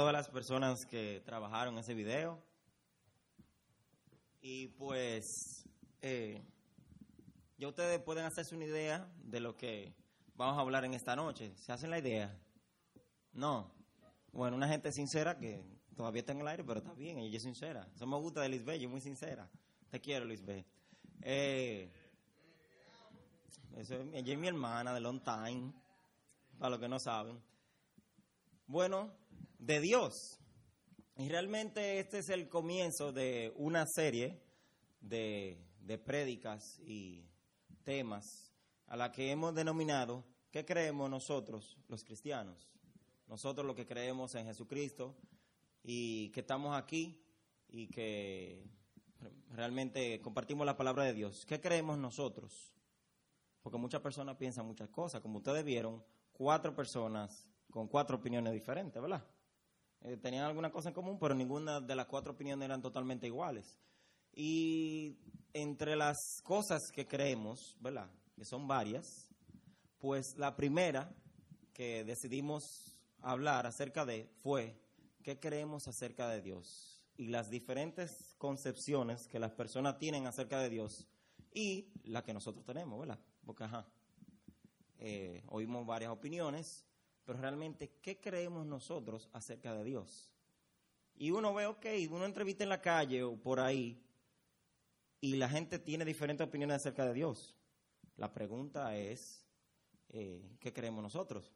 todas las personas que trabajaron ese video. Y pues, eh, ya ustedes pueden hacerse una idea de lo que vamos a hablar en esta noche. ¿Se hacen la idea? No. Bueno, una gente sincera que todavía está en el aire, pero está bien, ella es sincera. Eso me gusta de Lisbeth, es muy sincera. Te quiero, Lisbeth. Eh, eso es- ella es mi hermana de long time, para los que no saben. Bueno, de Dios. Y realmente este es el comienzo de una serie de, de prédicas y temas a la que hemos denominado ¿qué creemos nosotros, los cristianos? Nosotros los que creemos en Jesucristo y que estamos aquí y que realmente compartimos la palabra de Dios. ¿Qué creemos nosotros? Porque muchas personas piensan muchas cosas. Como ustedes vieron, cuatro personas con cuatro opiniones diferentes, ¿verdad? Eh, tenían alguna cosa en común, pero ninguna de las cuatro opiniones eran totalmente iguales. Y entre las cosas que creemos, ¿verdad? Que son varias, pues la primera que decidimos hablar acerca de fue qué creemos acerca de Dios y las diferentes concepciones que las personas tienen acerca de Dios y la que nosotros tenemos, ¿verdad? Porque, ajá, eh, oímos varias opiniones, pero realmente, ¿qué creemos nosotros acerca de Dios? Y uno ve, ok, uno entrevista en la calle o por ahí y la gente tiene diferentes opiniones acerca de Dios. La pregunta es, eh, ¿qué creemos nosotros?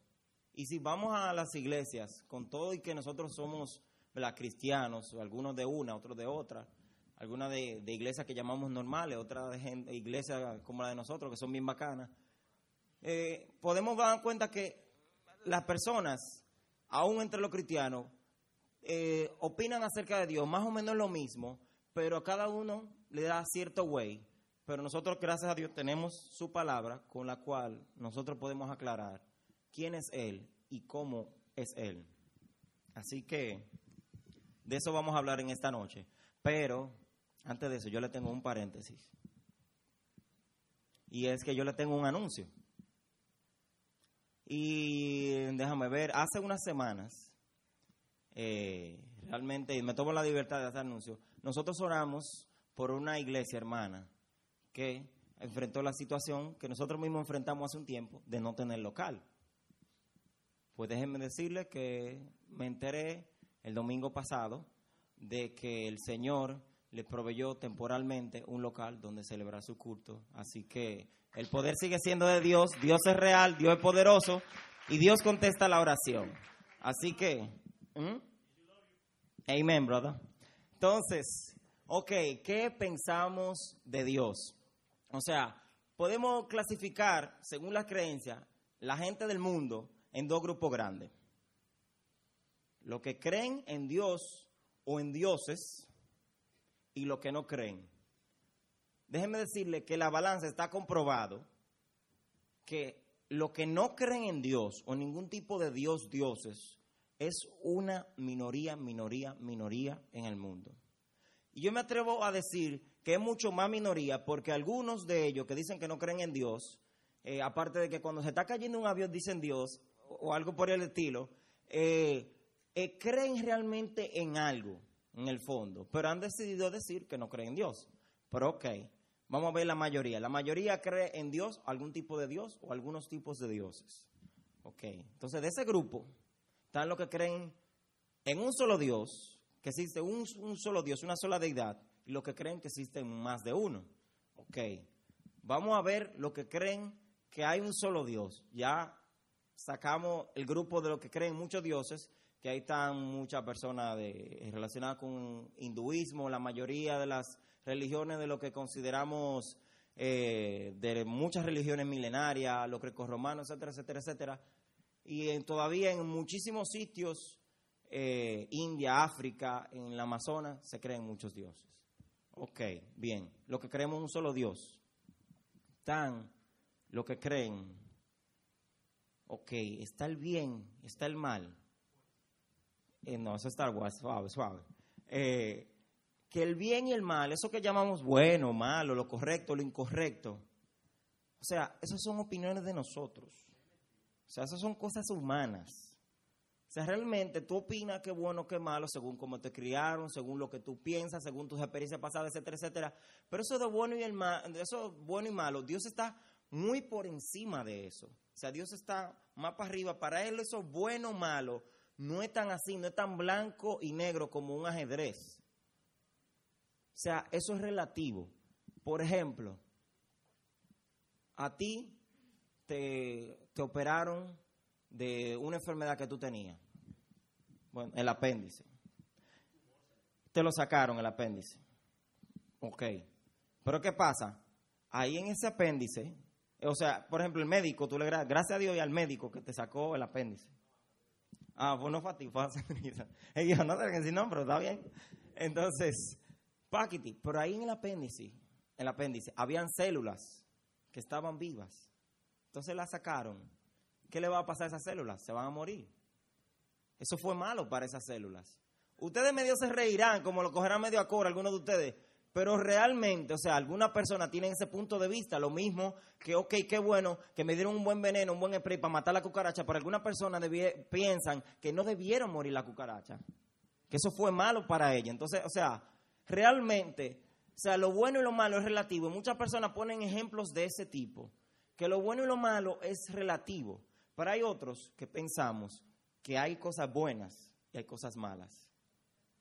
Y si vamos a las iglesias, con todo y que nosotros somos ¿verdad? cristianos, algunos de una, otros de otra, algunas de, iglesias que llamamos normales, otras de iglesias como la de nosotros, que son bien bacanas, eh, podemos dar cuenta que las personas, aún entre los cristianos, eh, opinan acerca de Dios más o menos lo mismo, pero a cada uno le da cierto way. Pero nosotros, gracias a Dios, tenemos su palabra con la cual nosotros podemos aclarar quién es Él y cómo es Él. Así que de eso vamos a hablar en esta noche. Pero antes de eso, yo le tengo un paréntesis. Y es que yo le tengo un anuncio. Y déjame ver, hace unas semanas, eh, realmente me tomo la libertad de hacer anuncio. Nosotros oramos por una iglesia hermana que enfrentó la situación que nosotros mismos enfrentamos hace un tiempo de no tener local. Pues déjenme decirles que me enteré el domingo pasado de que el Señor le proveyó temporalmente un local donde celebrar su culto. Así que el poder sigue siendo de Dios, Dios es real, Dios es poderoso y Dios contesta la oración. Así que, ¿mm? amén, brother. Entonces, ok, ¿qué pensamos de Dios? O sea, podemos clasificar, según las creencias, la gente del mundo en dos grupos grandes. Los que creen en Dios o en dioses y los que no creen. Déjenme decirle que la balanza está comprobado que los que no creen en Dios o ningún tipo de Dios, dioses, es una minoría, minoría, minoría en el mundo. Y yo me atrevo a decir que es mucho más minoría porque algunos de ellos que dicen que no creen en Dios, eh, aparte de que cuando se está cayendo un avión dicen Dios o, o algo por el estilo, eh, eh, creen realmente en algo, en el fondo, pero han decidido decir que no creen en Dios. Pero ok, vamos a ver la mayoría. La mayoría cree en Dios, algún tipo de Dios o algunos tipos de dioses. Ok, entonces de ese grupo están los que creen en un solo Dios, que existe un, un solo Dios, una sola deidad, y los que creen que existen más de uno. Ok, vamos a ver los que creen que hay un solo Dios. Ya sacamos el grupo de los que creen muchos dioses, que ahí están muchas personas relacionadas con hinduismo, la mayoría de las religiones de lo que consideramos eh, de muchas religiones milenarias, los grecorromanos, etcétera, etcétera, etcétera. Y en- todavía en muchísimos sitios, eh, India, África, en el Amazonas, se creen muchos dioses. Ok, bien. Los que creemos en un solo Dios. Están los que creen, ok, está el bien, está el mal. Eh, no, eso es Star suave, suave. Eh, que el bien y el mal, eso que llamamos bueno, malo, lo correcto, lo incorrecto, o sea, esas son opiniones de nosotros. O sea, esas son cosas humanas. sea, realmente tú opinas qué bueno, qué malo, según cómo te criaron, según lo que tú piensas, según tus experiencias pasadas, etcétera, etcétera. Pero eso de bueno y el eso bueno y malo, Dios está muy por encima de eso. O sea, Dios está más para arriba. Para Él eso bueno o malo no es tan así, no es tan blanco y negro como un ajedrez. O sea, eso es relativo. Por ejemplo, a ti te, te operaron de una enfermedad que tú tenías. Bueno, el apéndice. Te lo sacaron el apéndice. Ok. Pero ¿qué pasa? Ahí en ese apéndice, o sea, por ejemplo, el médico, tú le gracias a Dios y al médico que te sacó el apéndice. Ah, bueno, fue a ti, fue a Ellos no que decir no, pero está bien. Entonces, Pero ahí en el apéndice, el apéndice, habían células que estaban vivas. Entonces las sacaron. ¿Qué le va a pasar a esas células? Se van a morir. Eso fue malo para esas células. Ustedes medio se reirán, como lo cogerán medio a algunos de ustedes, pero realmente, o sea, alguna persona tiene ese punto de vista, lo mismo que, ok, qué bueno, que me dieron un buen veneno, un buen spray para matar la cucaracha, pero algunas personas piensan que no debieron morir la cucaracha, que eso fue malo para ella. Entonces, o sea, realmente, o sea, lo bueno y lo malo es relativo. muchas personas ponen ejemplos de ese tipo, que lo bueno y lo malo es relativo. Pero hay otros que pensamos que hay cosas buenas y hay cosas malas.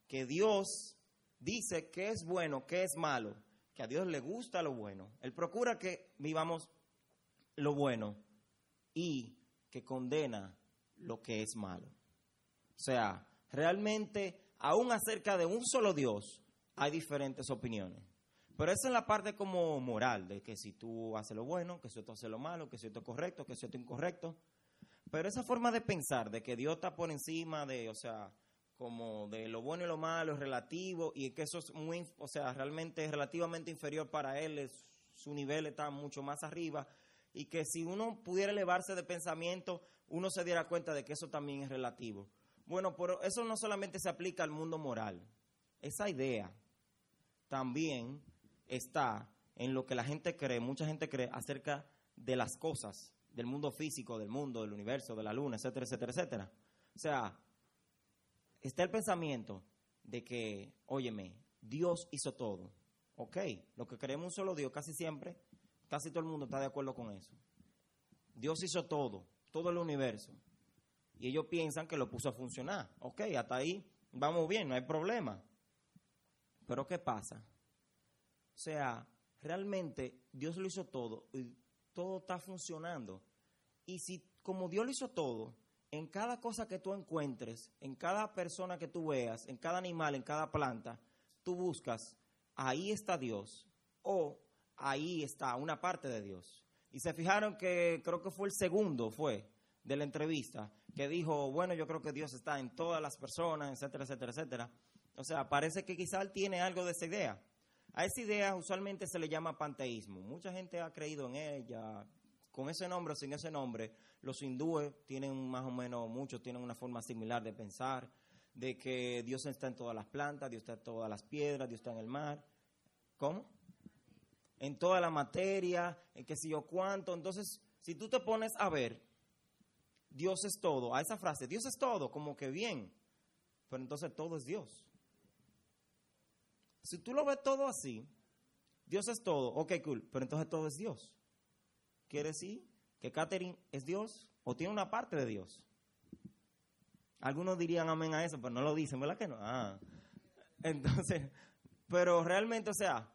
Que Dios dice que es bueno, que es malo, que a Dios le gusta lo bueno. Él procura que vivamos lo bueno y que condena lo que es malo. O sea, realmente, aún acerca de un solo Dios, hay diferentes opiniones. Pero esa es la parte como moral, de que si tú haces lo bueno, que si tú haces lo malo, que si esto es correcto, que si esto es incorrecto. Pero esa forma de pensar, de que Dios está por encima de, o sea, como de lo bueno y lo malo es relativo y que eso es muy, o sea, realmente es relativamente inferior para él, su nivel está mucho más arriba y que si uno pudiera elevarse de pensamiento, uno se diera cuenta de que eso también es relativo. Bueno, pero eso no solamente se aplica al mundo moral. Esa idea también está en lo que la gente cree, mucha gente cree acerca de las cosas del mundo físico, del mundo, del universo, de la luna, etcétera, etcétera, etcétera. O sea, está el pensamiento de que, óyeme, Dios hizo todo. Ok, lo que creemos un solo Dios, casi siempre, casi todo el mundo está de acuerdo con eso. Dios hizo todo, todo el universo. Y ellos piensan que lo puso a funcionar. Ok, hasta ahí vamos bien, no hay problema. Pero ¿qué pasa? O sea, realmente Dios lo hizo todo y todo está funcionando. Y si como Dios lo hizo todo, en cada cosa que tú encuentres, en cada persona que tú veas, en cada animal, en cada planta, tú buscas, ahí está Dios o ahí está una parte de Dios. Y se fijaron que creo que fue el segundo, fue, de la entrevista, que dijo, bueno, yo creo que Dios está en todas las personas, etcétera, etcétera, etcétera. O sea, parece que quizá él tiene algo de esa idea. A esa idea usualmente se le llama panteísmo. Mucha gente ha creído en ella, con ese nombre o sin ese nombre. Los hindúes tienen más o menos, muchos tienen una forma similar de pensar, de que Dios está en todas las plantas, Dios está en todas las piedras, Dios está en el mar. ¿Cómo? En toda la materia, en qué sé yo cuánto. Entonces, si tú te pones a ver, Dios es todo, a esa frase, Dios es todo, como que bien, pero entonces todo es Dios. Si tú lo ves todo así, Dios es todo, ok, cool, pero entonces todo es Dios. Quiere decir que Catherine es Dios o tiene una parte de Dios. Algunos dirían amén a eso, pero no lo dicen, ¿verdad que no? Ah. Entonces, pero realmente, o sea,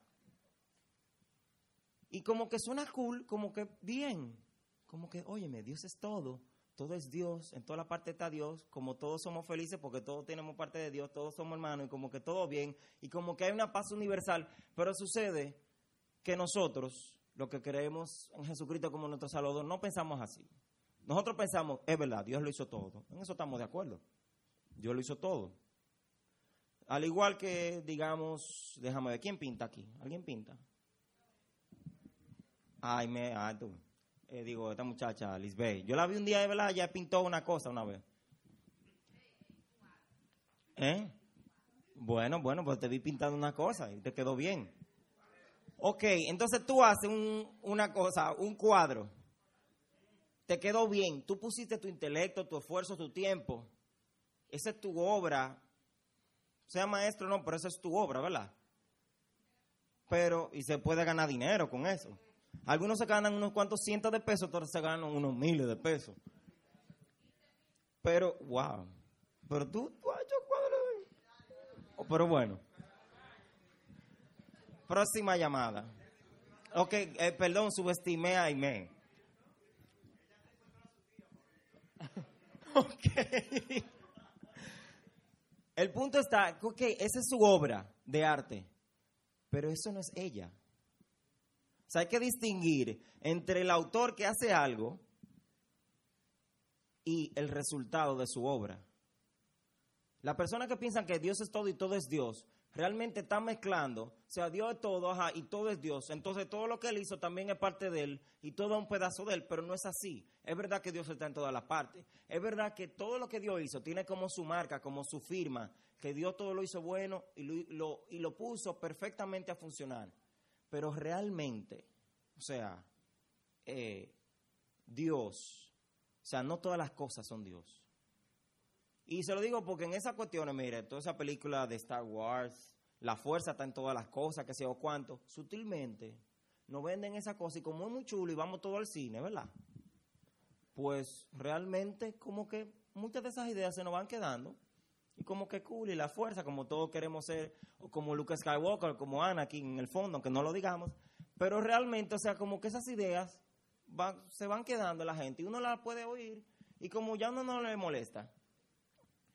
y como que suena cool, como que bien, como que, óyeme, Dios es todo todo es Dios, en toda la parte está Dios, como todos somos felices porque todos tenemos parte de Dios, todos somos hermanos y como que todo bien y como que hay una paz universal, pero sucede que nosotros, lo que creemos en Jesucristo como nuestro Salvador, no pensamos así. Nosotros pensamos, es verdad, Dios lo hizo todo, en eso estamos de acuerdo, Dios lo hizo todo. Al igual que, digamos, déjame ver, ¿quién pinta aquí? ¿Alguien pinta? Ay, me, ay, tú. Eh, digo, esta muchacha, Lisbeth. Yo la vi un día, de verdad, ya pintó una cosa una vez. ¿Eh? Bueno, bueno, pues te vi pintando una cosa y te quedó bien. Ok, entonces tú haces una cosa, un cuadro. Te quedó bien. Tú pusiste tu intelecto, tu esfuerzo, tu tiempo. esa es tu obra, sea maestro no, pero esa es tu obra, ¿verdad? Pero, y se puede ganar dinero con eso. Algunos se ganan unos cuantos cientos de pesos, otros se ganan unos miles de pesos. Pero, wow. Pero tú, has hecho cuadro. Oh, pero bueno. Próxima llamada. Ok, eh, perdón, subestimé a Aime. ok. El punto está, ok, esa es su obra de arte, pero eso no es ella. O sea, hay que distinguir entre el autor que hace algo y el resultado de su obra. La persona que piensa que Dios es todo y todo es Dios, realmente está mezclando, o sea, Dios es todo, ajá, y todo es Dios. Entonces todo lo que él hizo también es parte de él y todo es un pedazo de él, pero no es así. Es verdad que Dios está en todas las partes. Es verdad que todo lo que Dios hizo tiene como su marca, como su firma, que Dios todo lo hizo bueno y lo, y lo puso perfectamente a funcionar. Pero realmente, o sea, eh, Dios, o sea, no todas las cosas son Dios. Y se lo digo porque en esas cuestiones, mire, toda esa película de Star Wars, la fuerza está en todas las cosas, que sé o cuánto, sutilmente nos venden esa cosa y como es muy chulo y vamos todo al cine, ¿verdad? Pues realmente como que muchas de esas ideas se nos van quedando y como que cool y la fuerza, como todos queremos ser, o como Luke Skywalker, como Ana aquí en el fondo, aunque no lo digamos, pero realmente, o sea, como que esas ideas se van quedando en la gente y uno las puede oír y como ya uno no le molesta.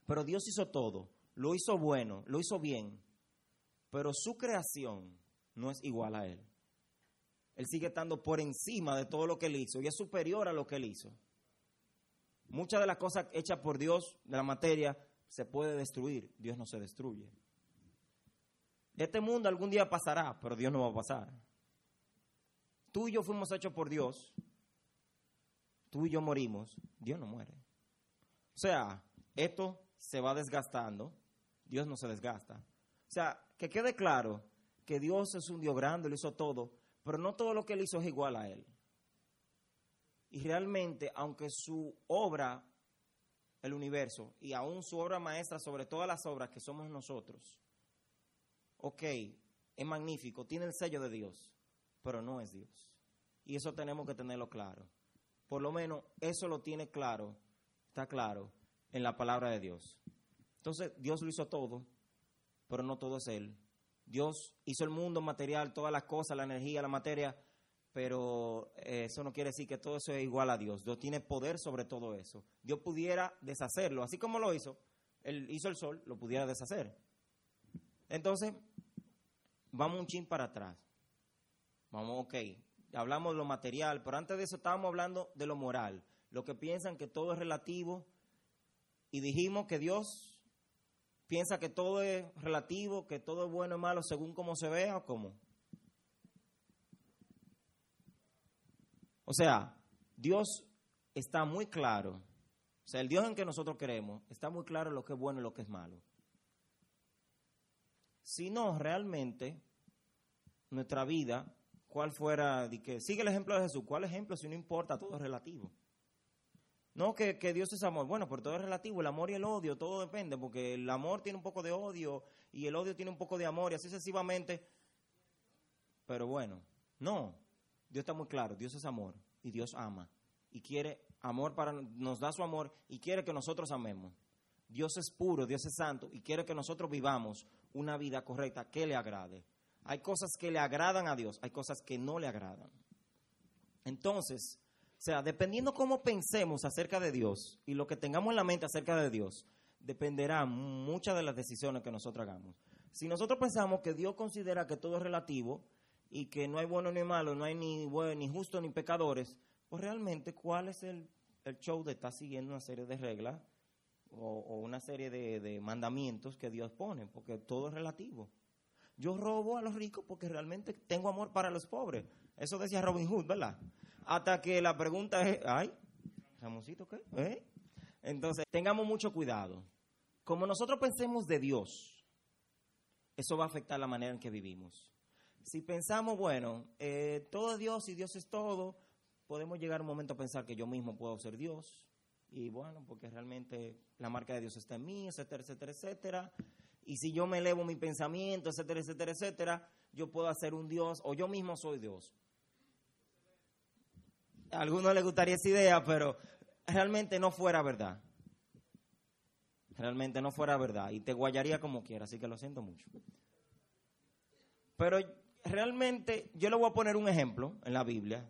Pero Dios hizo todo, lo hizo bueno, lo hizo bien, pero su creación no es igual a Él. Él sigue estando por encima de todo lo que Él hizo y es superior a lo que Él hizo. Muchas de las cosas hechas por Dios de la materia se puede destruir, Dios no se destruye. Este mundo algún día pasará, pero Dios no va a pasar. Tú y yo fuimos hechos por Dios. Tú y yo morimos, Dios no muere. O sea, esto se va desgastando, Dios no se desgasta. O sea, que quede claro que Dios es un Dios grande, lo hizo todo, pero no todo lo que él hizo es igual a él. Y realmente, aunque su obra, el universo, y aún su obra maestra sobre todas las obras que somos nosotros, ok, es magnífico, tiene el sello de Dios, pero no es Dios. Y eso tenemos que tenerlo claro. Por lo menos eso lo tiene claro, está claro en la palabra de Dios. Entonces, Dios lo hizo todo, pero no todo es Él. Dios hizo el mundo material, todas las cosas, la energía, la materia, pero eh, eso no quiere decir que todo eso es igual a Dios. Dios tiene poder sobre todo eso. Dios pudiera deshacerlo, así como lo hizo. Él hizo el sol, lo pudiera deshacer. Entonces, vamos un chin para atrás. Vamos, ok, hablamos de lo material, pero antes de eso estábamos hablando de lo moral. Lo que piensan que todo es relativo y dijimos que Dios piensa que todo es relativo, que todo es bueno y malo según cómo se vea o cómo. O sea, Dios está muy claro, o sea, el Dios en que nosotros creemos está muy claro lo que es bueno y lo que es malo. Si no, realmente, nuestra vida, cuál fuera, de que, sigue el ejemplo de Jesús, ¿cuál ejemplo si no importa, todo es relativo? No, que, Dios es amor. Bueno, pero todo es relativo. El amor y el odio, todo depende, porque el amor tiene un poco de odio y el odio tiene un poco de amor y así sucesivamente. Pero bueno, no. Dios está muy claro. Dios es amor y Dios ama. Y quiere amor para, nos da su amor y quiere que nosotros amemos. Dios es puro, Dios es santo y quiere que nosotros vivamos una vida correcta que le agrade. Hay cosas que le agradan a Dios, hay cosas que no le agradan. Entonces, o sea, dependiendo cómo pensemos acerca de Dios y lo que tengamos en la mente acerca de Dios, dependerá muchas de las decisiones que nosotros hagamos. Si nosotros pensamos que Dios considera que todo es relativo y que no hay bueno ni malo, no hay ni bueno, ni justo, ni pecadores, pues realmente, ¿cuál es el, show de estar siguiendo una serie de reglas o, una serie de, mandamientos que Dios pone? Porque todo es relativo. Yo robo a los ricos porque realmente tengo amor para los pobres. Eso decía Robin Hood, ¿verdad? hasta que la pregunta es, ay, Ramoncito, ¿qué? ¿Eh? Entonces, tengamos mucho cuidado. Como nosotros pensemos de Dios, eso va a afectar la manera en que vivimos. Si pensamos, bueno, eh, todo es Dios y Dios es todo, podemos llegar un momento a pensar que yo mismo puedo ser Dios y bueno, porque realmente la marca de Dios está en mí, etcétera, etcétera, etcétera. Y si yo me elevo mi pensamiento, etcétera, etcétera, etcétera, yo puedo hacer un Dios o yo mismo soy Dios. A algunos les gustaría esa idea, pero realmente no fuera verdad. Realmente no fuera verdad. Y te guayaría como quiera, así que lo siento mucho. Pero realmente yo le voy a poner un ejemplo en la Biblia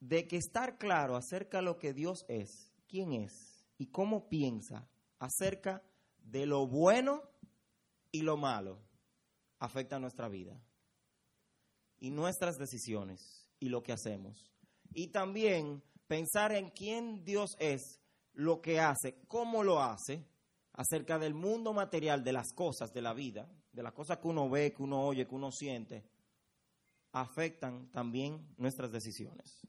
de que estar claro acerca de lo que Dios es, quién es y cómo piensa acerca de lo bueno y lo malo afecta nuestra vida y nuestras decisiones y lo que hacemos. Y también pensar en quién Dios es, lo que hace, cómo lo hace, acerca del mundo material, de las cosas de la vida, de las cosas que uno ve, que uno oye, que uno siente, afectan también nuestras decisiones.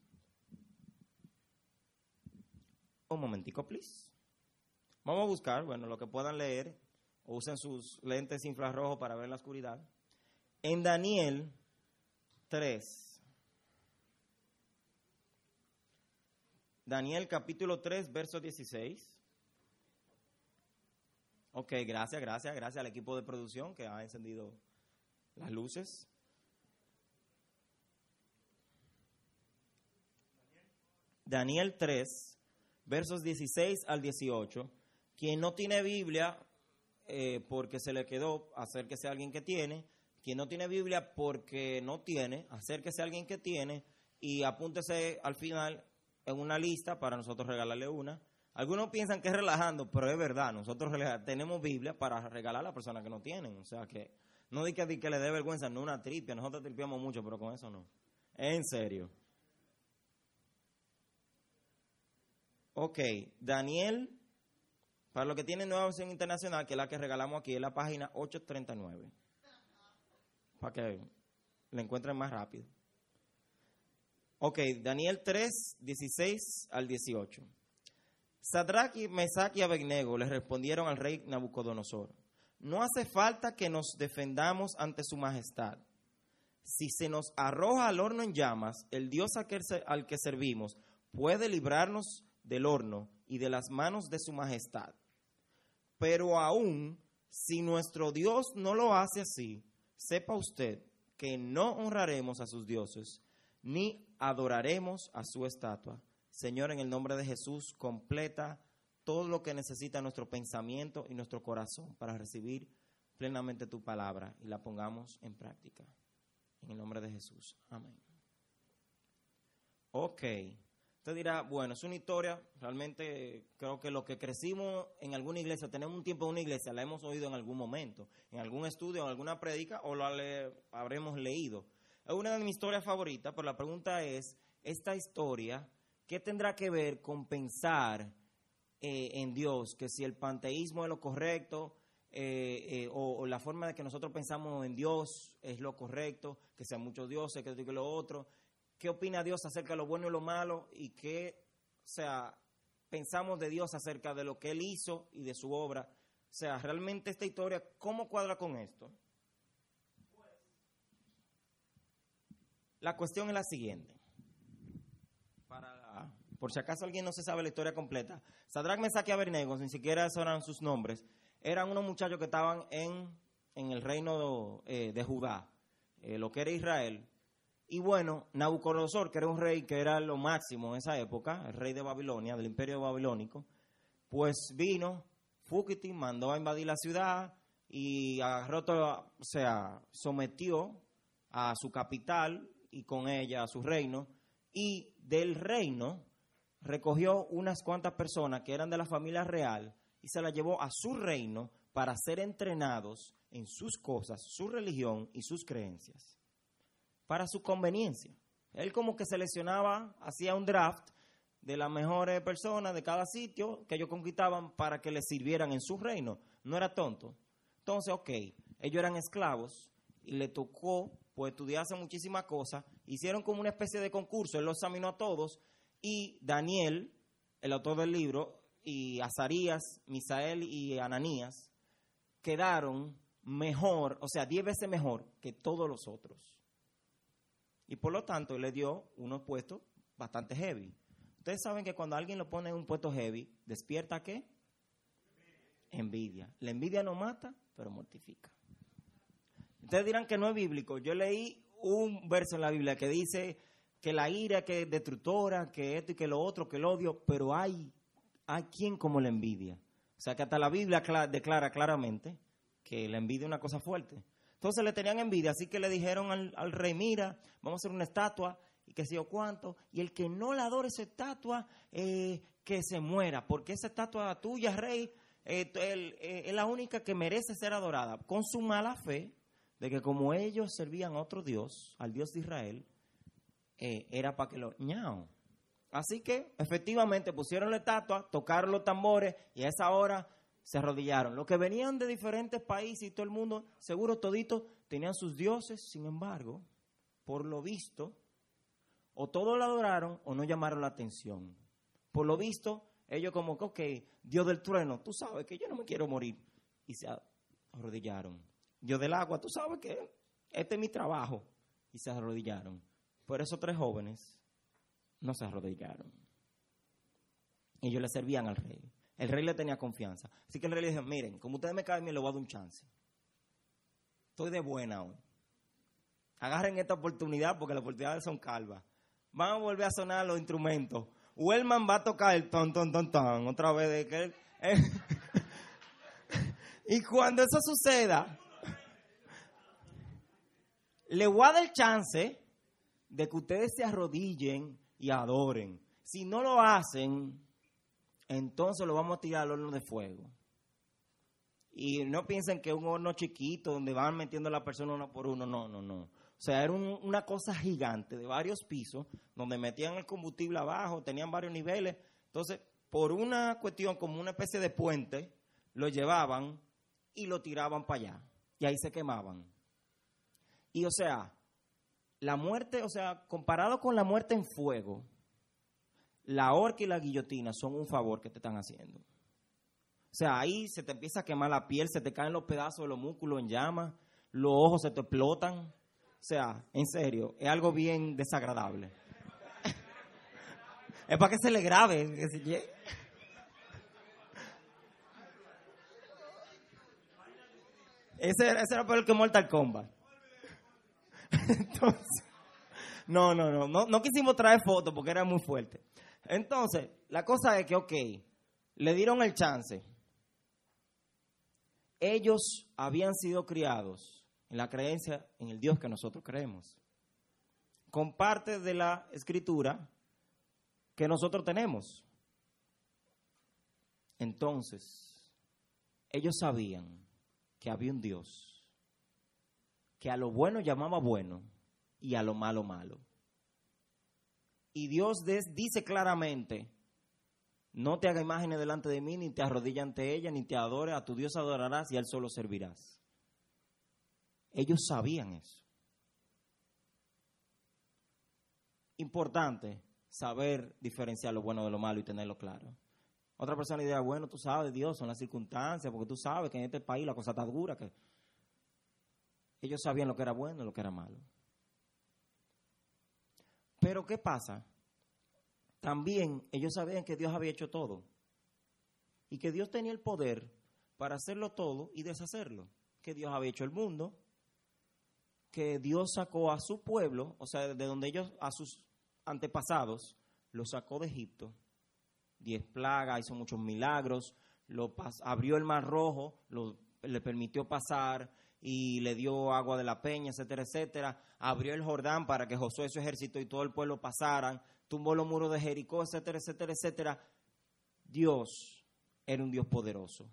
Un momentico, please. Vamos a buscar, bueno, lo que puedan leer, o usen sus lentes infrarrojos para ver la oscuridad. En Daniel 3. Daniel capítulo 3, verso 16. Ok, gracias, gracias, gracias al equipo de producción que ha encendido las luces. Daniel 3, versos 16 al 18. Quien no tiene Biblia eh, porque se le quedó, acérquese a alguien que tiene. Quien no tiene Biblia porque no tiene, acérquese a alguien que tiene y apúntese al final en una lista para nosotros regalarle una. Algunos piensan que es relajando, pero es verdad, nosotros tenemos Biblia para regalar a las personas que no tienen. O sea que no di que, que le dé vergüenza, no una tripia, nosotros tripiamos mucho, pero con eso no. En serio. Ok, Daniel, para lo que tiene Nueva Versión Internacional, que es la que regalamos aquí, es la página 839. Para que la encuentren más rápido. Ok, Daniel 3, 16 al 18. Sadrach, Mesach y Abednego le respondieron al rey Nabucodonosor: No hace falta que nos defendamos ante su majestad. Si se nos arroja al horno en llamas, el Dios al que servimos puede librarnos del horno y de las manos de su majestad. Pero aún si nuestro Dios no lo hace así, sepa usted que no honraremos a sus dioses, ni adoraremos a su estatua. Señor, en el nombre de Jesús, completa todo lo que necesita nuestro pensamiento y nuestro corazón para recibir plenamente tu palabra y la pongamos en práctica. En el nombre de Jesús. Amén. Ok. Usted dirá, bueno, es una historia, realmente creo que lo que crecimos en alguna iglesia, tenemos un tiempo en una iglesia, la hemos oído en algún momento, en algún estudio, en alguna prédica, o la habremos leído. Es una de mis historias favoritas, pero la pregunta es, esta historia, ¿qué tendrá que ver con pensar eh, en Dios? Que si el panteísmo es lo correcto, eh, eh, o, la forma de que nosotros pensamos en Dios es lo correcto, que sean muchos dioses, que lo otro qué opina Dios acerca de lo bueno y lo malo y qué, sea, pensamos de Dios acerca de lo que Él hizo y de su obra. O sea, realmente esta historia, ¿cómo cuadra con esto? La cuestión es la siguiente. Por si acaso alguien no se sabe la historia completa, Sadrach, Mesach y Abednego, ni siquiera eran sus nombres, eran unos muchachos que estaban en, en el reino de, eh, Judá, eh, lo que era Israel, y bueno, Nabucodonosor, que era un rey que era lo máximo en esa época, el rey de Babilonia, del imperio babilónico, pues vino, Fukiti mandó a invadir la ciudad y agarró o sea, sometió a su capital y con ella a su reino, y del reino recogió unas cuantas personas que eran de la familia real y se las llevó a su reino para ser entrenados en sus cosas, su religión y sus creencias para su conveniencia. Él como que seleccionaba, hacía un draft de las mejores personas de cada sitio que ellos conquistaban para que les sirvieran en su reino. No era tonto. Entonces, ok, ellos eran esclavos y le tocó pues estudiarse muchísimas cosas. Hicieron como una especie de concurso, él los examinó a todos y Daniel, el autor del libro, y Azarías, Misael y Ananías quedaron mejor, o sea, diez veces mejor que todos los otros. Y por lo tanto le dio unos puestos bastante heavy. Ustedes saben que cuando alguien lo pone en un puesto heavy, ¿despierta qué? Envidia. La envidia no mata, pero mortifica. Ustedes dirán que no es bíblico. Yo leí un verso en la Biblia que dice que la ira que es destructora, que esto y que lo otro, que el odio, pero hay, hay quien como la envidia. O sea que hasta la Biblia declara claramente que la envidia es una cosa fuerte. Entonces le tenían envidia, así que le dijeron al, rey, mira, vamos a hacer una estatua y que sé yo cuánto, y el que no le adore esa estatua, eh, que se muera, porque esa estatua tuya, rey, eh, eh, es la única que merece ser adorada, con su mala fe de que como ellos servían a otro Dios, al Dios de Israel, era para que lo ñao. Así que efectivamente pusieron la estatua, tocaron los tambores y a esa hora se arrodillaron. Los que venían de diferentes países y todo el mundo, seguro toditos, tenían sus dioses, sin embargo, por lo visto, o todos la adoraron o no llamaron la atención. Por lo visto, ellos como que, ok, Dios del trueno, tú sabes que yo no me quiero morir. Y se arrodillaron. Dios del agua, tú sabes que este es mi trabajo. Y se arrodillaron. Por esos tres jóvenes no se arrodillaron. Ellos le servían al rey. El rey le tenía confianza. Así que el rey le dijo, miren, como ustedes me caen bien, le voy a dar un chance. Estoy de buena hoy. Agarren esta oportunidad porque las oportunidades son calvas. Van a volver a sonar los instrumentos. Wellman va a tocar el ton, ton, ton, ton, otra vez. De que eh. y cuando eso suceda, le voy a dar el chance de que ustedes se arrodillen y adoren. Si no lo hacen, entonces lo vamos a tirar al horno de fuego. Y no piensen que es un horno chiquito donde van metiendo a la persona uno por uno, no, no, no. O sea, era una cosa gigante de varios pisos donde metían el combustible abajo, tenían varios niveles. Entonces, por una cuestión como una especie de puente, lo llevaban y lo tiraban para allá. Y ahí se quemaban. Y o sea, la muerte, o sea, comparado con la muerte en fuego, la horca y la guillotina son un favor que te están haciendo. O sea, ahí se te empieza a quemar la piel, se te caen los pedazos de los músculos en llamas, los ojos se te explotan. O sea, en serio, es algo bien desagradable. es para que se le grave. Ese, ese era el que Mortal Kombat. Entonces, no, no, no, no, no quisimos traer fotos porque era muy fuerte. Entonces, la cosa es que, ok, le dieron el chance. Ellos habían sido criados en la creencia en el Dios que nosotros creemos, con parte de la escritura que nosotros tenemos. Entonces, ellos sabían que había un Dios que a lo bueno llamaba bueno y a lo malo malo. Y Dios dice claramente, no te haga imágenes delante de mí, ni te arrodilla ante ella, ni te adore, a tu Dios adorarás y a él solo servirás. Ellos sabían eso. Importante saber diferenciar lo bueno de lo malo y tenerlo claro. Otra persona dirá, bueno, tú sabes, Dios, son las circunstancias, porque tú sabes que en este país la cosa está dura, que ellos sabían lo que era bueno y lo que era malo. Pero ¿qué pasa? También ellos sabían que Dios había hecho todo y que Dios tenía el poder para hacerlo todo y deshacerlo. Que Dios había hecho el mundo, que Dios sacó a su pueblo, o sea, de donde ellos, a sus antepasados, lo sacó de Egipto. Diez plagas, hizo muchos milagros, lo abrió el mar rojo, le permitió pasar, y le dio agua de la peña, etcétera, etcétera. Abrió el Jordán para que Josué, su ejército y todo el pueblo pasaran. Tumbó los muros de Jericó, etcétera, etcétera, etcétera. Dios era un Dios poderoso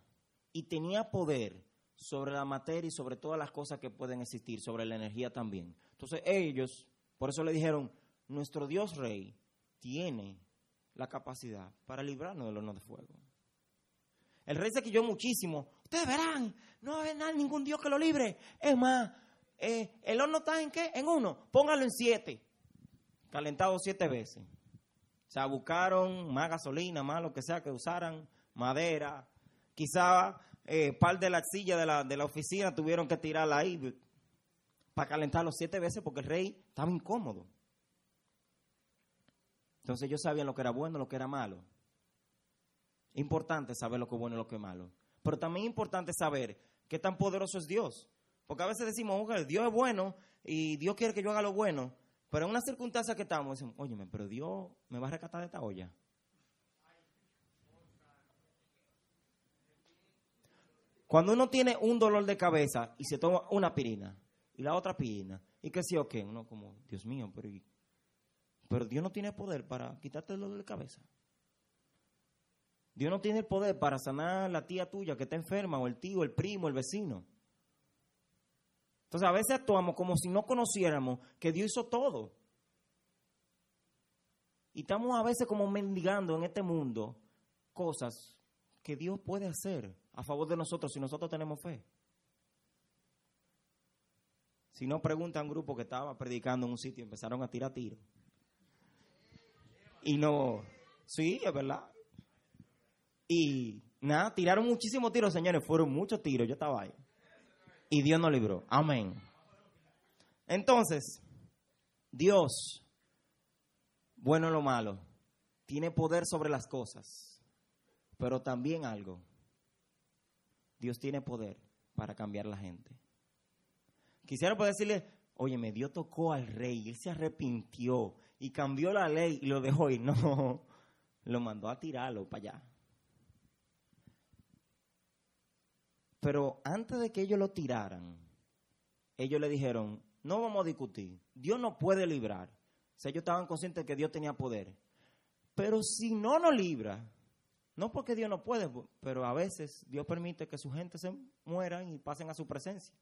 y tenía poder sobre la materia y sobre todas las cosas que pueden existir, sobre la energía también. Entonces ellos, por eso le dijeron, nuestro Dios Rey tiene la capacidad para librarnos del horno de fuego. El rey se quilló muchísimo. Ustedes verán, no va a haber ningún Dios que lo libre. Es más, eh, el horno está en qué? En uno. Póngalo en siete. Calentado siete veces. O sea, buscaron más gasolina, más lo que sea que usaran, madera. Quizá eh, par de la silla de la, de la oficina tuvieron que tirarla ahí para calentarlo siete veces porque el rey estaba incómodo. Entonces ellos sabían lo que era bueno lo que era malo. Importante saber lo que es bueno y lo que es malo. Pero también es importante saber qué tan poderoso es Dios. Porque a veces decimos, oye, Dios es bueno y Dios quiere que yo haga lo bueno. Pero en una circunstancia que estamos, decimos, oye, pero Dios me va a rescatar de esta olla. Cuando uno tiene un dolor de cabeza y se toma una pirina y la otra pirina, y que sí o qué, uno como, Dios mío, pero, pero Dios no tiene poder para quitarte el dolor de cabeza. Dios no tiene el poder para sanar a la tía tuya que está enferma, o el tío, el primo, el vecino. Entonces a veces actuamos como si no conociéramos que Dios hizo todo. Y estamos a veces como mendigando en este mundo cosas que Dios puede hacer a favor de nosotros si nosotros tenemos fe. Si no, pregunta a un grupo que estaba predicando en un sitio empezaron a tirar tiros. Y no, sí, es verdad. Y nada, tiraron muchísimos tiros, señores, fueron muchos tiros, yo estaba ahí. Y Dios nos libró. Amén. Entonces, Dios, bueno o lo malo, tiene poder sobre las cosas, pero también algo Dios tiene poder para cambiar la gente. Quisiera poder decirle, oye, me Dios tocó al rey, él se arrepintió y cambió la ley y lo dejó ir. No, lo mandó a tirarlo para allá. Pero antes de que ellos lo tiraran, ellos le dijeron, no vamos a discutir, Dios no puede librar. O sea, ellos estaban conscientes de que Dios tenía poder. Pero si no nos libra, no porque Dios no puede, pero a veces Dios permite que su gente se mueran y pasen a su presencia.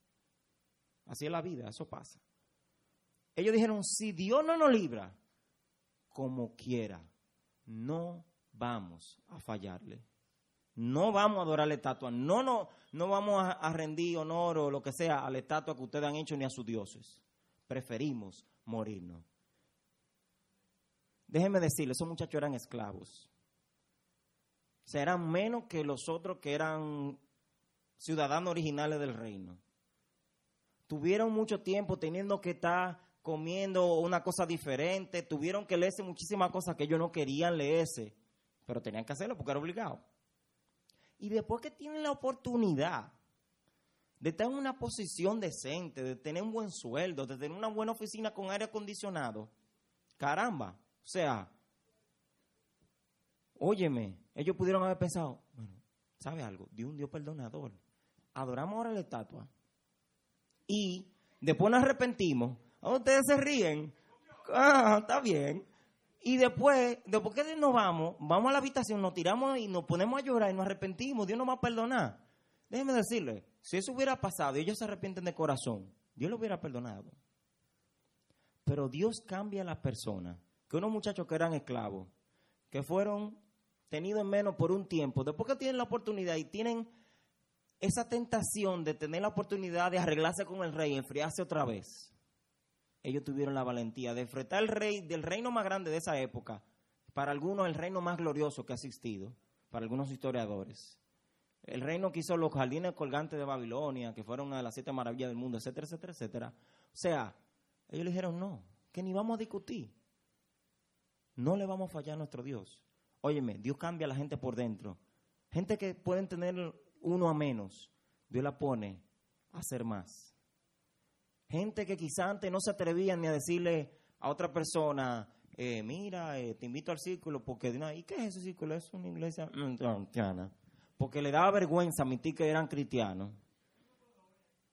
Así es la vida, eso pasa. Ellos dijeron, si Dios no nos libra, como quiera, no vamos a fallarle. No vamos a adorar la estatua, no, no, no vamos a, rendir honor o lo que sea a la estatua que ustedes han hecho ni a sus dioses. Preferimos morirnos. Déjenme decirles, esos muchachos eran esclavos serán menos que los otros que eran ciudadanos originales del reino. Tuvieron mucho tiempo teniendo que estar comiendo una cosa diferente, tuvieron que leerse muchísimas cosas que ellos no querían leerse, pero tenían que hacerlo porque era obligado. Y después que tienen la oportunidad de estar en una posición decente, de tener un buen sueldo, de tener una buena oficina con aire acondicionado, caramba, o sea, óyeme, ellos pudieron haber pensado, bueno, ¿sabe algo? Dios Dios perdonador. Adoramos ahora la estatua. Y después nos arrepentimos. Ustedes se ríen. Ah, está bien. Y después, después que nos vamos, vamos a la habitación, nos tiramos y nos ponemos a llorar y nos arrepentimos. Dios nos va a perdonar. Déjenme decirle, si eso hubiera pasado y ellos se arrepienten de corazón, Dios lo hubiera perdonado. Pero Dios cambia a las personas. Que unos muchachos que eran esclavos, que fueron tenido en menos por un tiempo, después que tienen la oportunidad y tienen esa tentación de tener la oportunidad de arreglarse con el rey y enfriarse otra vez, ellos tuvieron la valentía de enfrentar al rey del reino más grande de esa época, para algunos el reino más glorioso que ha existido, para algunos historiadores. El reino que hizo los jardines colgantes de Babilonia, que fueron de las siete maravillas del mundo, etcétera, etcétera, etcétera. O sea, ellos le dijeron, no, que ni vamos a discutir. No le vamos a fallar a nuestro Dios. Óyeme, Dios cambia a la gente por dentro. Gente que pueden tener uno a menos, Dios la pone a hacer más. Gente que quizá antes no se atrevían ni a decirle a otra persona, eh, mira, eh, te invito al círculo, porque, ¿y qué es ese círculo? Es una iglesia cristiana. Porque le daba vergüenza admitir que eran cristianos.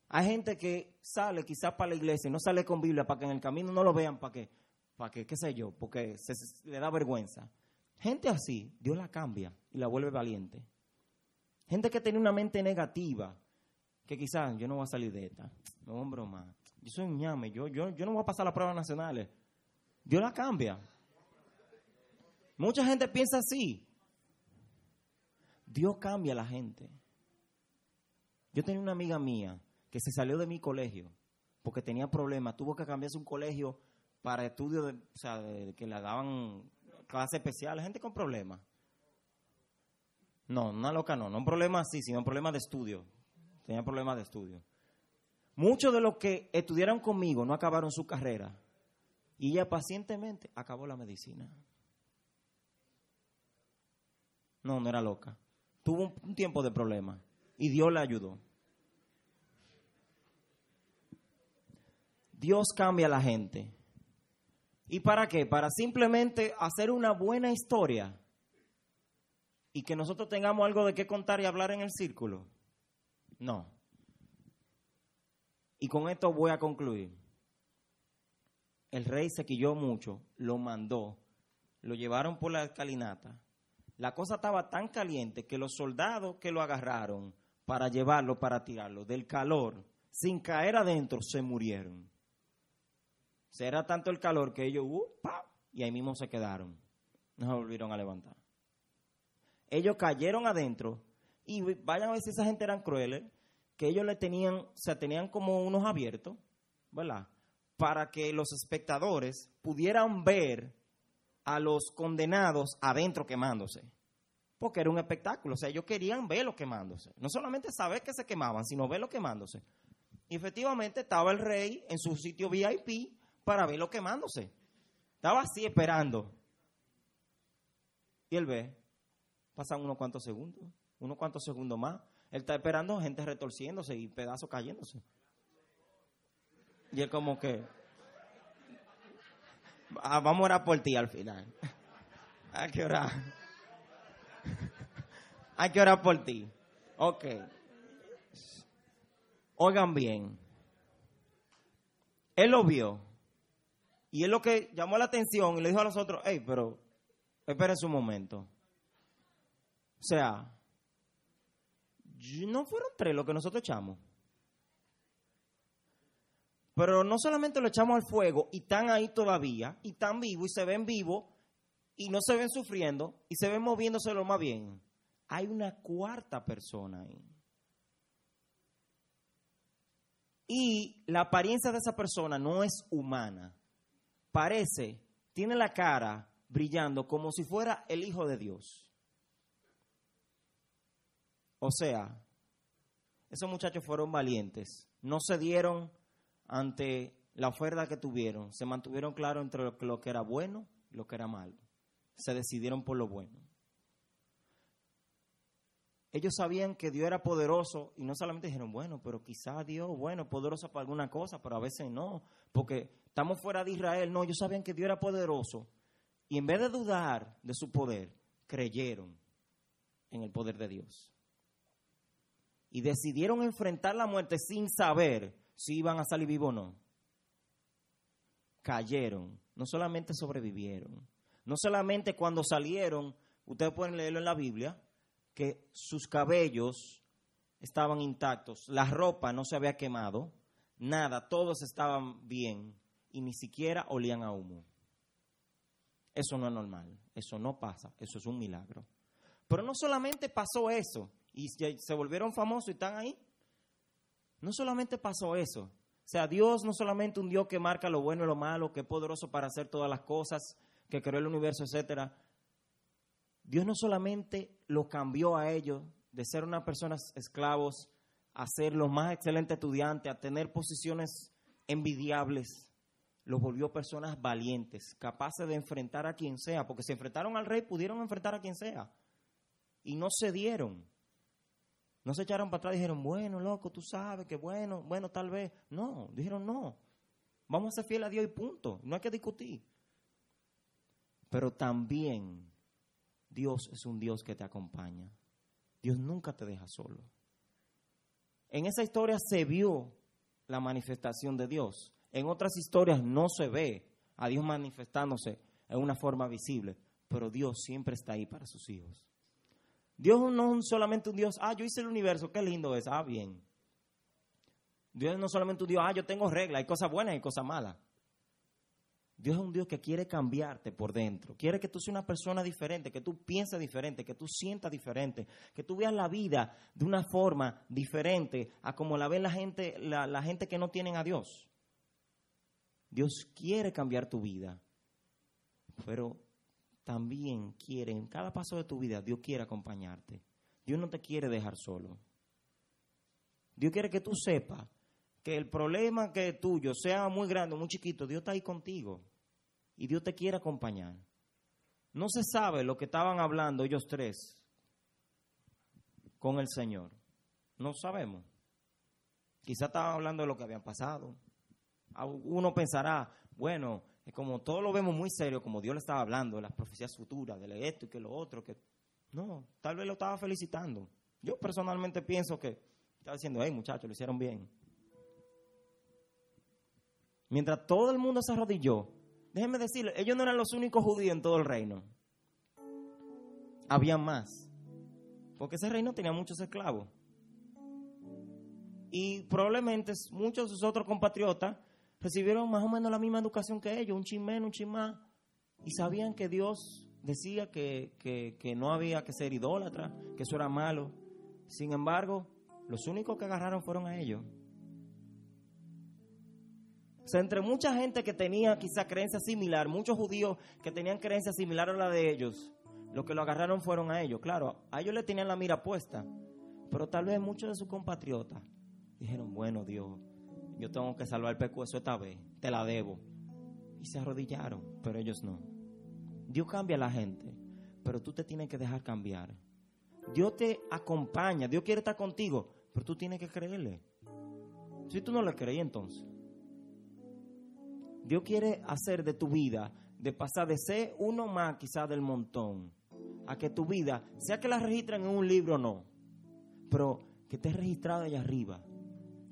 Hay gente que sale quizás para la iglesia y no sale con Biblia para que en el camino no lo vean, para que, para que, qué sé yo, porque le da vergüenza. Gente así, Dios la cambia y la vuelve valiente. Gente que tiene una mente negativa, que quizás yo no voy a salir de esta, no voy a bromar. Yo soy ñame, yo, yo, yo no voy a pasar las pruebas nacionales. Dios la cambia. Mucha gente piensa así. Dios cambia a la gente. Yo tenía una amiga mía que se salió de mi colegio porque tenía problemas, tuvo que cambiarse un colegio para estudios, de, o sea, de, que le daban clase especial, gente con problemas. No, una loca no, no un problema así, sino un problema de estudio. Tenía problemas de estudio. Muchos de los que estudiaron conmigo no acabaron su carrera. Y ella pacientemente acabó la medicina. No, no era loca. Tuvo un tiempo de problema y Dios la ayudó. Dios cambia a la gente. ¿Y para qué? Para simplemente hacer una buena historia y que nosotros tengamos algo de qué contar y hablar en el círculo. No. Y con esto voy a concluir. El rey se quilló mucho, lo mandó, lo llevaron por la escalinata. La cosa estaba tan caliente que los soldados que lo agarraron para llevarlo, para tirarlo, del calor, sin caer adentro, se murieron. Será tanto el calor que ellos, uh, y ahí mismo se quedaron. No se volvieron a levantar. Ellos cayeron adentro y vayan a ver si esa gente eran crueles, que ellos le tenían, o sea, tenían como unos abiertos, ¿verdad? Para que los espectadores pudieran ver a los condenados adentro quemándose. Porque era un espectáculo, o sea, ellos querían verlos quemándose. No solamente saber que se quemaban, sino verlos quemándose. Y efectivamente estaba el rey en su sitio VIP para verlo quemándose. Estaba así esperando. Y él ve, pasan unos cuantos segundos, unos cuantos segundos más. Él está esperando gente retorciéndose y pedazos cayéndose. Y él como que, ah, vamos a orar por ti al final. Hay que orar. Hay que orar por ti. Ok. Oigan bien. Él lo vio. Y es lo que llamó la atención y le dijo a nosotros, hey, pero esperen un momento. O sea, no fueron tres los que nosotros echamos. Pero no solamente lo echamos al fuego y están ahí todavía, y están vivos y se ven vivos, y no se ven sufriendo, y se ven moviéndose lo más bien. Hay una cuarta persona ahí. Y la apariencia de esa persona no es humana parece, tiene la cara brillando como si fuera el Hijo de Dios. O sea, esos muchachos fueron valientes, no se dieron ante la oferta que tuvieron, se mantuvieron claros entre lo que era bueno y lo que era malo. Se decidieron por lo bueno. Ellos sabían que Dios era poderoso y no solamente dijeron, bueno, pero quizá Dios, bueno, poderoso para alguna cosa, pero a veces no, porque estamos fuera de Israel. No, ellos sabían que Dios era poderoso y en vez de dudar de su poder, creyeron en el poder de Dios. Y decidieron enfrentar la muerte sin saber si iban a salir vivos o no. Cayeron, no solamente sobrevivieron, no solamente cuando salieron, ustedes pueden leerlo en la Biblia, que sus cabellos estaban intactos, la ropa no se había quemado, nada, todos estaban bien y ni siquiera olían a humo. Eso no es normal, eso no pasa, eso es un milagro. Pero no solamente pasó eso y se volvieron famosos y están ahí. No solamente pasó eso. O sea, Dios no solamente un Dios que marca lo bueno y lo malo, que es poderoso para hacer todas las cosas, que creó el universo, etcétera. Dios no solamente lo cambió a ellos de ser unas personas esclavos a ser los más excelentes estudiantes, a tener posiciones envidiables, los volvió personas valientes, capaces de enfrentar a quien sea, porque se enfrentaron al rey, pudieron enfrentar a quien sea, y no se dieron. No se echaron para atrás dijeron, bueno, loco, tú sabes que bueno, bueno, tal vez. No, dijeron, no, vamos a ser fieles a Dios y punto, no hay que discutir. Pero también Dios es un Dios que te acompaña. Dios nunca te deja solo. En esa historia se vio la manifestación de Dios. En otras historias no se ve a Dios manifestándose en una forma visible, pero Dios siempre está ahí para sus hijos. Dios no es solamente un Dios, ah, yo hice el universo, qué lindo es, ah, bien. Dios no es solamente un Dios, ah, yo tengo reglas, hay cosas buenas y cosas malas. Dios es un Dios que quiere cambiarte por dentro. Quiere que tú seas una persona diferente, que tú pienses diferente, que tú sientas diferente, que tú veas la vida de una forma diferente a como la ve la gente, la, gente que no tienen a Dios. Dios quiere cambiar tu vida, pero también quiere, en cada paso de tu vida, Dios quiere acompañarte. Dios no te quiere dejar solo. Dios quiere que tú sepas que el problema que es tuyo sea muy grande o muy chiquito, Dios está ahí contigo y Dios te quiere acompañar. No se sabe lo que estaban hablando ellos tres con el Señor? No sabemos. Quizá estaba hablando de lo que habían pasado. Uno pensará, bueno, es como todo lo vemos muy serio, como Dios le estaba hablando de las profecías futuras, de esto y que lo otro, que no, tal vez lo estaba felicitando. Yo personalmente pienso que estaba diciendo, hey muchachos, lo hicieron bien. Mientras todo el mundo se arrodilló, déjenme decirle, ellos no eran los únicos judíos en todo el reino. Había más. Porque ese reino tenía muchos esclavos. Y probablemente muchos de sus otros compatriotas recibieron más o menos la misma educación que ellos, un chin menos, un chin más. Y sabían que Dios decía que, que no había que ser idólatra, que eso era malo. Sin embargo, los únicos que agarraron fueron a ellos. O sea, entre mucha gente que tenía quizá creencia similar, muchos judíos que tenían creencia similar a la de ellos, los que lo agarraron fueron a ellos. Claro, a ellos le tenían la mira puesta, pero tal vez muchos de sus compatriotas dijeron, bueno Dios, yo tengo que salvar el pecueso esta vez, te la debo. Y se arrodillaron, pero ellos no. Dios cambia a la gente, pero tú te tienes que dejar cambiar. Dios te acompaña, Dios quiere estar contigo, pero tú tienes que creerle. Si tú no le creí entonces. Dios quiere hacer de tu vida, de pasar de ser uno más quizás del montón, a que tu vida, sea que la registren en un libro o no, pero que esté registrado allá arriba,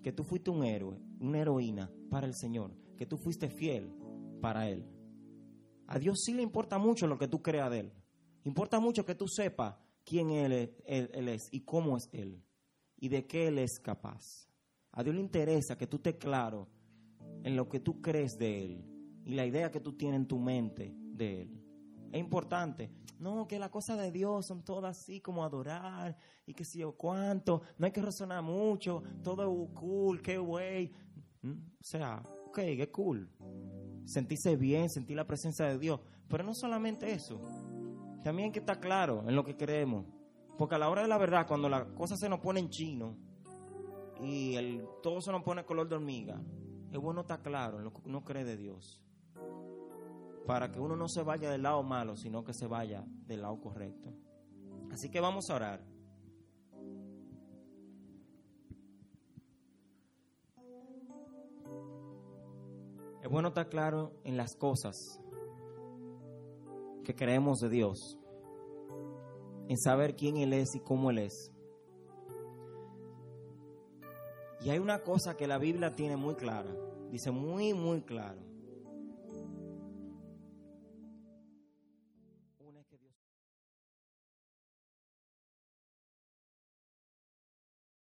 que tú fuiste un héroe, una heroína para el Señor, que tú fuiste fiel para Él. A Dios sí le importa mucho lo que tú creas de Él. Importa mucho que tú sepas quién él es y cómo es Él y de qué Él es capaz. A Dios le interesa que tú estés claro en lo que tú crees de Él y la idea que tú tienes en tu mente de Él. Es importante. No, que las cosas de Dios son todas así como adorar y que si o cuánto. No hay que razonar mucho. Todo es cool, qué güey. ¿Mm? O sea, ok, qué cool. Sentirse bien, sentir la presencia de Dios. Pero no solamente eso. También que estar claro en lo que creemos. Porque a la hora de la verdad, cuando las cosas se nos ponen chino y todo se nos pone color de hormiga, es bueno estar claro en lo que uno cree de Dios. Para que uno no se vaya del lado malo, sino que se vaya del lado correcto. Así que vamos a orar. Es bueno estar claro en las cosas que creemos de Dios, en saber quién Él es y cómo Él es. Y hay una cosa que la Biblia tiene muy clara, dice muy, muy claro.